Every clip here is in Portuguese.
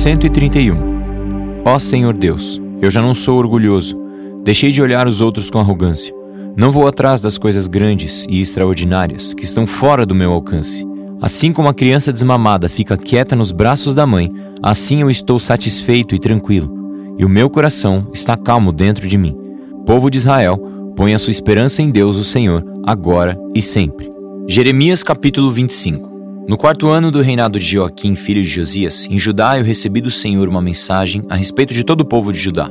131 Ó Senhor Deus, eu já não sou orgulhoso. Deixei de olhar os outros com arrogância. Não vou atrás das coisas grandes e extraordinárias que estão fora do meu alcance. Assim como a criança desmamada fica quieta nos braços da mãe, assim eu estou satisfeito e tranquilo, e o meu coração está calmo dentro de mim. Povo de Israel, põe a sua esperança em Deus, o Senhor, agora e sempre. Jeremias capítulo 25 no quarto ano do reinado de Joaquim, filho de Josias, em Judá eu recebi do Senhor uma mensagem a respeito de todo o povo de Judá.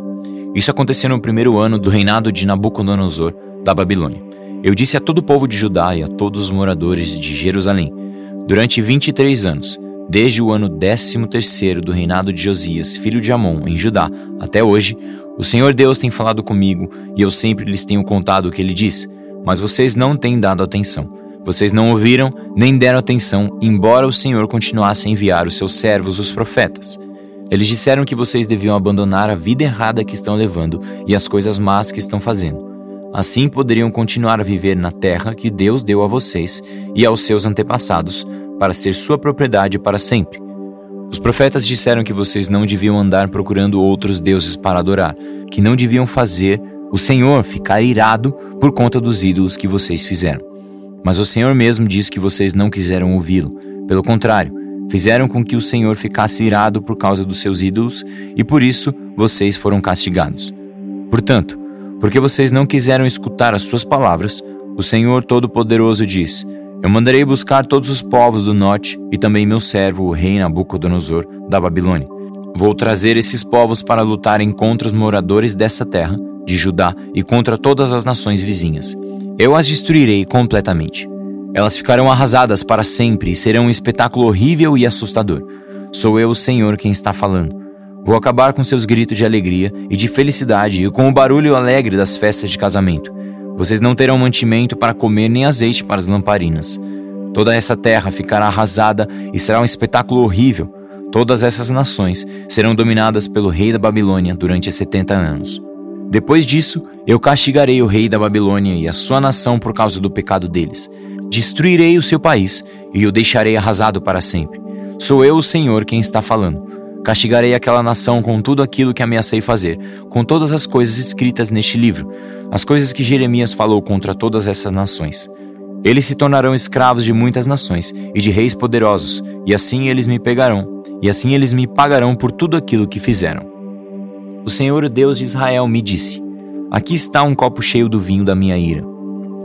Isso aconteceu no primeiro ano do reinado de Nabucodonosor, da Babilônia. Eu disse a todo o povo de Judá e a todos os moradores de Jerusalém: Durante 23 anos, desde o ano 13 do reinado de Josias, filho de Amon, em Judá, até hoje, o Senhor Deus tem falado comigo e eu sempre lhes tenho contado o que ele diz, mas vocês não têm dado atenção. Vocês não ouviram nem deram atenção, embora o Senhor continuasse a enviar os seus servos, os profetas. Eles disseram que vocês deviam abandonar a vida errada que estão levando e as coisas más que estão fazendo. Assim poderiam continuar a viver na terra que Deus deu a vocês e aos seus antepassados, para ser sua propriedade para sempre. Os profetas disseram que vocês não deviam andar procurando outros deuses para adorar, que não deviam fazer o Senhor ficar irado por conta dos ídolos que vocês fizeram. Mas o Senhor mesmo diz que vocês não quiseram ouvi-lo. Pelo contrário, fizeram com que o Senhor ficasse irado por causa dos seus ídolos e por isso vocês foram castigados. Portanto, porque vocês não quiseram escutar as suas palavras, o Senhor Todo-Poderoso diz: Eu mandarei buscar todos os povos do norte e também meu servo, o rei Nabucodonosor, da Babilônia. Vou trazer esses povos para lutarem contra os moradores dessa terra, de Judá, e contra todas as nações vizinhas. Eu as destruirei completamente. Elas ficarão arrasadas para sempre e serão um espetáculo horrível e assustador. Sou eu, o Senhor, quem está falando. Vou acabar com seus gritos de alegria e de felicidade e com o barulho alegre das festas de casamento. Vocês não terão mantimento para comer nem azeite para as lamparinas. Toda essa terra ficará arrasada e será um espetáculo horrível. Todas essas nações serão dominadas pelo rei da Babilônia durante 70 anos. Depois disso, eu castigarei o rei da Babilônia e a sua nação por causa do pecado deles. Destruirei o seu país e o deixarei arrasado para sempre. Sou eu, o Senhor, quem está falando. Castigarei aquela nação com tudo aquilo que ameacei fazer, com todas as coisas escritas neste livro, as coisas que Jeremias falou contra todas essas nações. Eles se tornarão escravos de muitas nações e de reis poderosos, e assim eles me pegarão, e assim eles me pagarão por tudo aquilo que fizeram. O Senhor Deus de Israel me disse: Aqui está um copo cheio do vinho da minha ira.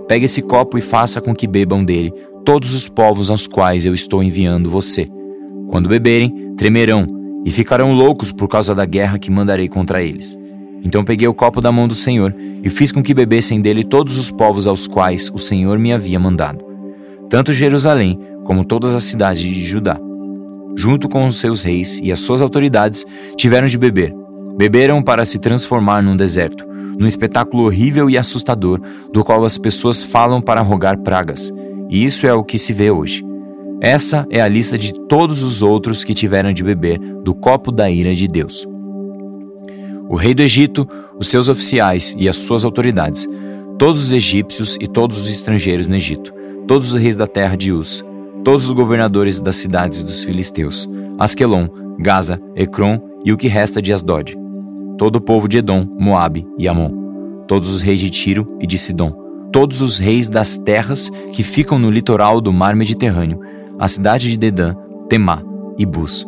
Pegue esse copo e faça com que bebam dele todos os povos aos quais eu estou enviando você. Quando beberem, tremerão e ficarão loucos por causa da guerra que mandarei contra eles. Então peguei o copo da mão do Senhor e fiz com que bebessem dele todos os povos aos quais o Senhor me havia mandado, tanto Jerusalém como todas as cidades de Judá. Junto com os seus reis e as suas autoridades, tiveram de beber Beberam para se transformar num deserto, num espetáculo horrível e assustador, do qual as pessoas falam para rogar pragas. E isso é o que se vê hoje. Essa é a lista de todos os outros que tiveram de beber do copo da ira de Deus. O rei do Egito, os seus oficiais e as suas autoridades, todos os egípcios e todos os estrangeiros no Egito, todos os reis da terra de Uz, todos os governadores das cidades dos filisteus, Asquelon, Gaza, Ecrom e o que resta de Asdod, todo o povo de Edom, Moabe e Amon, todos os reis de Tiro e de Sidom, todos os reis das terras que ficam no litoral do mar Mediterrâneo, a cidade de Dedã, Temá e Bus,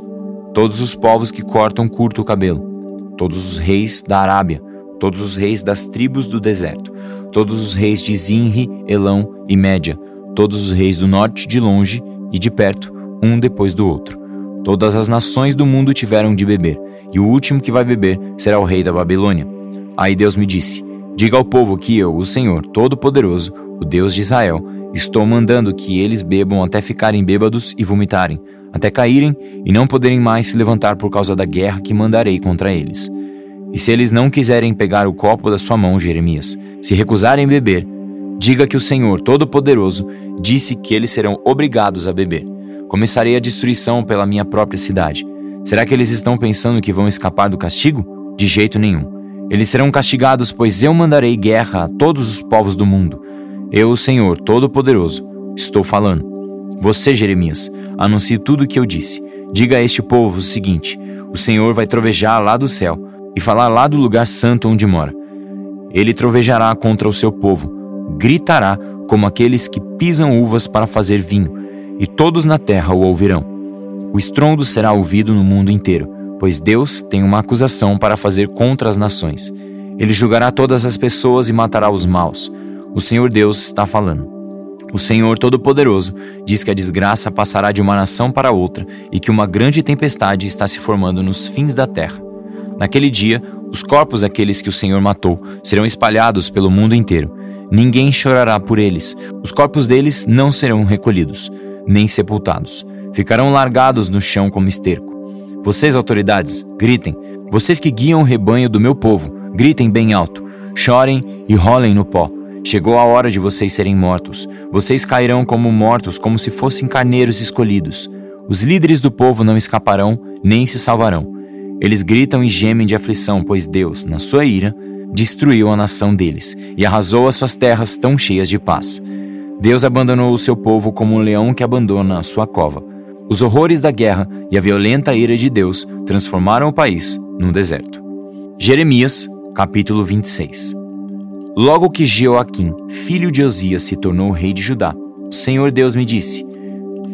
todos os povos que cortam curto o cabelo, todos os reis da Arábia, todos os reis das tribos do deserto, todos os reis de Zinri, Elão e Média, todos os reis do norte de longe e de perto, um depois do outro. Todas as nações do mundo tiveram de beber, e o último que vai beber será o rei da Babilônia. Aí Deus me disse: Diga ao povo que eu, o Senhor Todo-Poderoso, o Deus de Israel, estou mandando que eles bebam até ficarem bêbados e vomitarem, até caírem e não poderem mais se levantar por causa da guerra que mandarei contra eles. E se eles não quiserem pegar o copo da sua mão, Jeremias, se recusarem beber, diga que o Senhor Todo-Poderoso disse que eles serão obrigados a beber. Começarei a destruição pela minha própria cidade Será que eles estão pensando que vão escapar do castigo? De jeito nenhum. Eles serão castigados, pois eu mandarei guerra a todos os povos do mundo. Eu, o Senhor Todo-Poderoso, estou falando. Você, Jeremias, anuncie tudo o que eu disse. Diga a este povo o seguinte: O Senhor vai trovejar lá do céu e falar lá do lugar santo onde mora. Ele trovejará contra o seu povo, gritará como aqueles que pisam uvas para fazer vinho, e todos na terra o ouvirão. O estrondo será ouvido no mundo inteiro, pois Deus tem uma acusação para fazer contra as nações. Ele julgará todas as pessoas e matará os maus. O Senhor Deus está falando. O Senhor Todo-Poderoso diz que a desgraça passará de uma nação para outra e que uma grande tempestade está se formando nos fins da terra. Naquele dia, os corpos daqueles que o Senhor matou serão espalhados pelo mundo inteiro. Ninguém chorará por eles. Os corpos deles não serão recolhidos, nem sepultados. Ficarão largados no chão como esterco. Vocês, autoridades, gritem. Vocês que guiam o rebanho do meu povo, gritem bem alto. Chorem e rolem no pó. Chegou a hora de vocês serem mortos. Vocês cairão como mortos, como se fossem carneiros escolhidos. Os líderes do povo não escaparão, nem se salvarão. Eles gritam e gemem de aflição, pois Deus, na sua ira, destruiu a nação deles e arrasou as suas terras tão cheias de paz. Deus abandonou o seu povo como um leão que abandona a sua cova. Os horrores da guerra e a violenta ira de Deus transformaram o país num deserto. Jeremias, capítulo 26 Logo que Jeoaquim, filho de Osias, se tornou rei de Judá, o Senhor Deus me disse: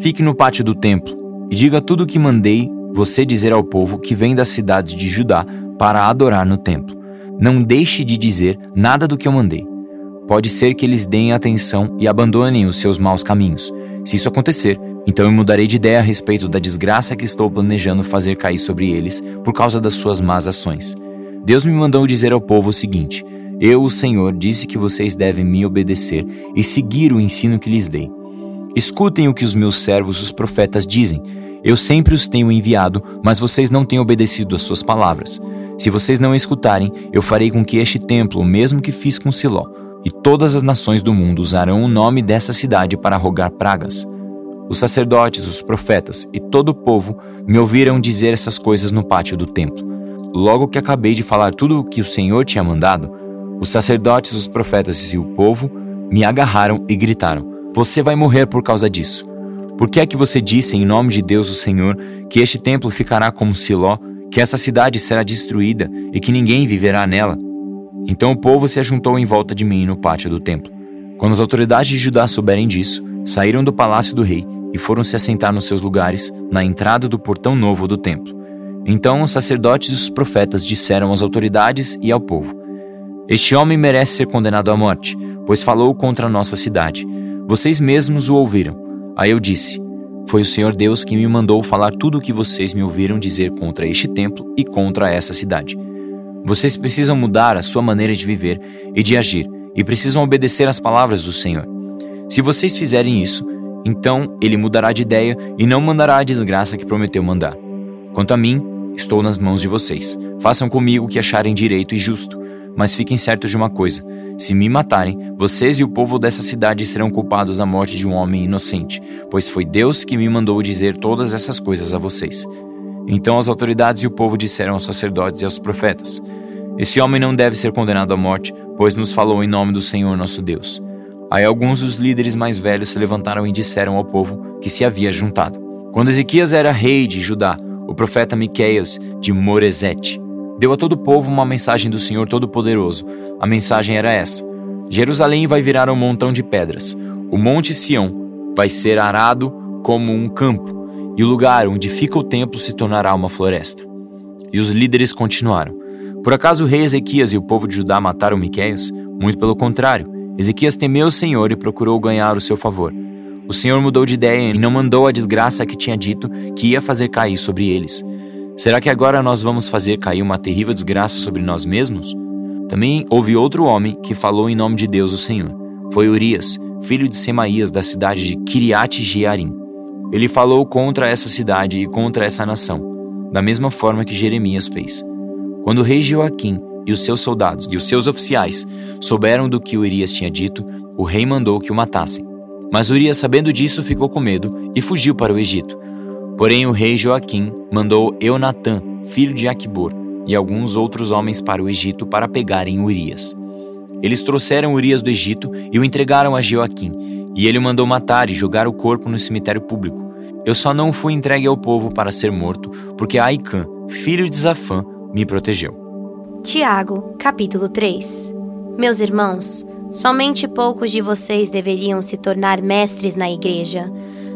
Fique no pátio do templo e diga tudo o que mandei você dizer ao povo que vem da cidade de Judá para adorar no templo. Não deixe de dizer nada do que eu mandei. Pode ser que eles deem atenção e abandonem os seus maus caminhos. Se isso acontecer, então eu mudarei de ideia a respeito da desgraça que estou planejando fazer cair sobre eles por causa das suas más ações. Deus me mandou dizer ao povo o seguinte: eu, o Senhor, disse que vocês devem me obedecer e seguir o ensino que lhes dei. Escutem o que os meus servos, os profetas, dizem. Eu sempre os tenho enviado, mas vocês não têm obedecido às suas palavras. Se vocês não escutarem, eu farei com que este templo, o mesmo que fiz com Siló, e todas as nações do mundo usarão o nome dessa cidade para rogar pragas. Os sacerdotes, os profetas e todo o povo me ouviram dizer essas coisas no pátio do templo. Logo que acabei de falar tudo o que o Senhor tinha mandado, os sacerdotes, os profetas e o povo me agarraram e gritaram: Você vai morrer por causa disso. Por que é que você disse, em nome de Deus o Senhor, que este templo ficará como Siló, que essa cidade será destruída e que ninguém viverá nela? Então o povo se ajuntou em volta de mim no pátio do templo. Quando as autoridades de Judá souberem disso, saíram do palácio do rei e foram se assentar nos seus lugares na entrada do portão novo do templo. Então os sacerdotes e os profetas disseram às autoridades e ao povo: este homem merece ser condenado à morte, pois falou contra a nossa cidade. Vocês mesmos o ouviram. Aí eu disse: Foi o Senhor Deus que me mandou falar tudo o que vocês me ouviram dizer contra este templo e contra essa cidade. Vocês precisam mudar a sua maneira de viver e de agir, e precisam obedecer às palavras do Senhor. Se vocês fizerem isso, então ele mudará de ideia e não mandará a desgraça que prometeu mandar. Quanto a mim, estou nas mãos de vocês. Façam comigo o que acharem direito e justo mas fiquem certos de uma coisa: se me matarem, vocês e o povo dessa cidade serão culpados da morte de um homem inocente, pois foi Deus que me mandou dizer todas essas coisas a vocês. Então as autoridades e o povo disseram aos sacerdotes e aos profetas: Esse homem não deve ser condenado à morte, pois nos falou em nome do Senhor nosso Deus. Aí alguns dos líderes mais velhos se levantaram e disseram ao povo que se havia juntado. Quando Ezequias era rei de Judá, o profeta Miqueias de Morezete deu a todo o povo uma mensagem do Senhor Todo-Poderoso. A mensagem era essa: Jerusalém vai virar um montão de pedras. O monte Sião vai ser arado como um campo, e o lugar onde fica o templo se tornará uma floresta. E os líderes continuaram. Por acaso o rei Ezequias e o povo de Judá mataram Miqueias? Muito pelo contrário. Ezequias temeu o Senhor e procurou ganhar o seu favor. O Senhor mudou de ideia e não mandou a desgraça que tinha dito que ia fazer cair sobre eles. Será que agora nós vamos fazer cair uma terrível desgraça sobre nós mesmos? Também houve outro homem que falou em nome de Deus o Senhor. Foi Urias, filho de Semaías da cidade de Kiriat Jearim. Ele falou contra essa cidade e contra essa nação, da mesma forma que Jeremias fez. Quando o rei Joaquim e os seus soldados e os seus oficiais souberam do que Urias tinha dito, o rei mandou que o matassem. Mas Urias, sabendo disso, ficou com medo e fugiu para o Egito. Porém, o rei Joaquim mandou Eunatã, filho de Aquibor, e alguns outros homens para o Egito para pegarem Urias. Eles trouxeram Urias do Egito e o entregaram a Joaquim, e ele o mandou matar e jogar o corpo no cemitério público. Eu só não fui entregue ao povo para ser morto, porque Aicã, filho de Zafã, me protegeu. Tiago, capítulo 3 Meus irmãos, somente poucos de vocês deveriam se tornar mestres na igreja,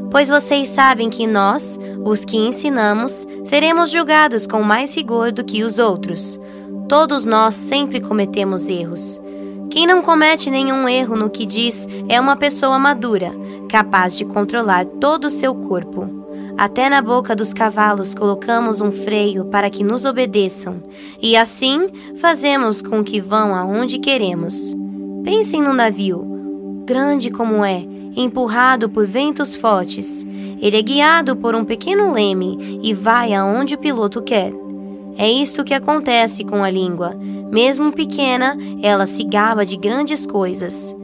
pois vocês sabem que nós, os que ensinamos, seremos julgados com mais rigor do que os outros. Todos nós sempre cometemos erros. Quem não comete nenhum erro no que diz é uma pessoa madura, capaz de controlar todo o seu corpo. Até na boca dos cavalos colocamos um freio para que nos obedeçam, e assim fazemos com que vão aonde queremos. Pensem no navio, grande como é, empurrado por ventos fortes. Ele é guiado por um pequeno leme e vai aonde o piloto quer. É isto que acontece com a língua. Mesmo pequena, ela se gaba de grandes coisas.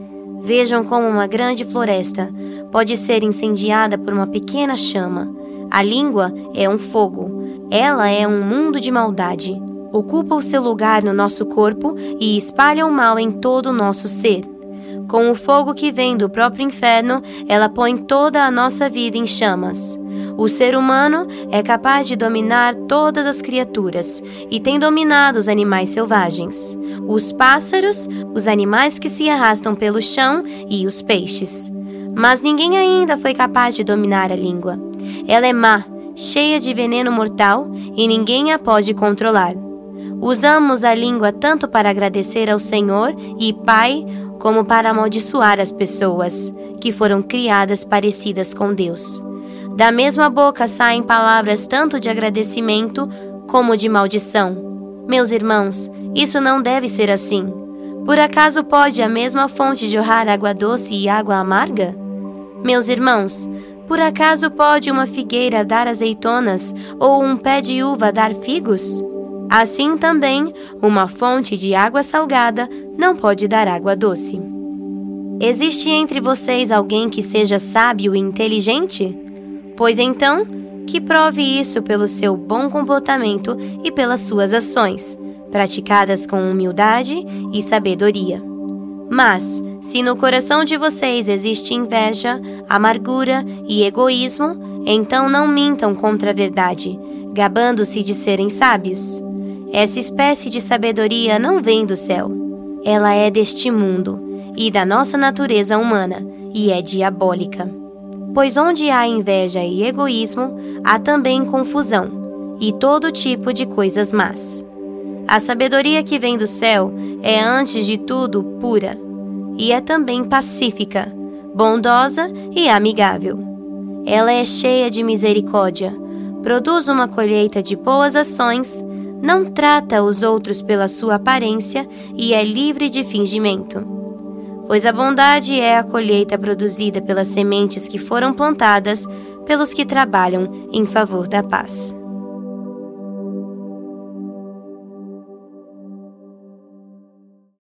Vejam como uma grande floresta pode ser incendiada por uma pequena chama. A língua é um fogo. Ela é um mundo de maldade. Ocupa o seu lugar no nosso corpo e espalha o mal em todo o nosso ser. Com o fogo que vem do próprio inferno, ela põe toda a nossa vida em chamas. O ser humano é capaz de dominar todas as criaturas e tem dominado os animais selvagens, os pássaros, os animais que se arrastam pelo chão e os peixes. Mas ninguém ainda foi capaz de dominar a língua. Ela é má, cheia de veneno mortal e ninguém a pode controlar. Usamos a língua tanto para agradecer ao Senhor e Pai, como para amaldiçoar as pessoas que foram criadas parecidas com Deus. Da mesma boca saem palavras tanto de agradecimento como de maldição. Meus irmãos, isso não deve ser assim. Por acaso pode a mesma fonte jorrar água doce e água amarga? Meus irmãos, por acaso pode uma figueira dar azeitonas ou um pé de uva dar figos? Assim também, uma fonte de água salgada não pode dar água doce. Existe entre vocês alguém que seja sábio e inteligente? Pois então, que prove isso pelo seu bom comportamento e pelas suas ações, praticadas com humildade e sabedoria. Mas, se no coração de vocês existe inveja, amargura e egoísmo, então não mintam contra a verdade, gabando-se de serem sábios. Essa espécie de sabedoria não vem do céu. Ela é deste mundo e da nossa natureza humana, e é diabólica. Pois onde há inveja e egoísmo, há também confusão e todo tipo de coisas más. A sabedoria que vem do céu é, antes de tudo, pura e é também pacífica, bondosa e amigável. Ela é cheia de misericórdia, produz uma colheita de boas ações, não trata os outros pela sua aparência e é livre de fingimento pois a bondade é a colheita produzida pelas sementes que foram plantadas pelos que trabalham em favor da paz.